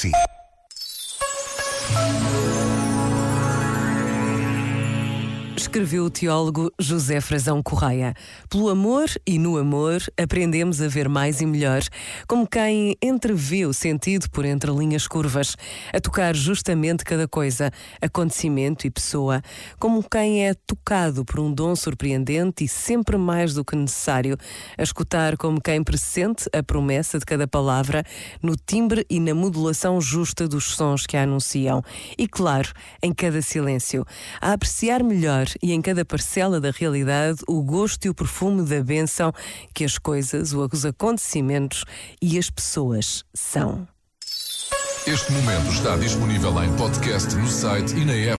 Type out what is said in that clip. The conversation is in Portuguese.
así. Escreveu o teólogo José Frazão Correia. Pelo amor e no amor aprendemos a ver mais e melhor, como quem entrevê o sentido por entre linhas curvas, a tocar justamente cada coisa, acontecimento e pessoa, como quem é tocado por um dom surpreendente e sempre mais do que necessário, a escutar como quem pressente a promessa de cada palavra no timbre e na modulação justa dos sons que a anunciam, e claro, em cada silêncio, a apreciar melhor e em cada parcela da realidade o gosto e o perfume da bênção que as coisas, os acontecimentos e as pessoas são. Este momento está disponível em podcast no site e na app.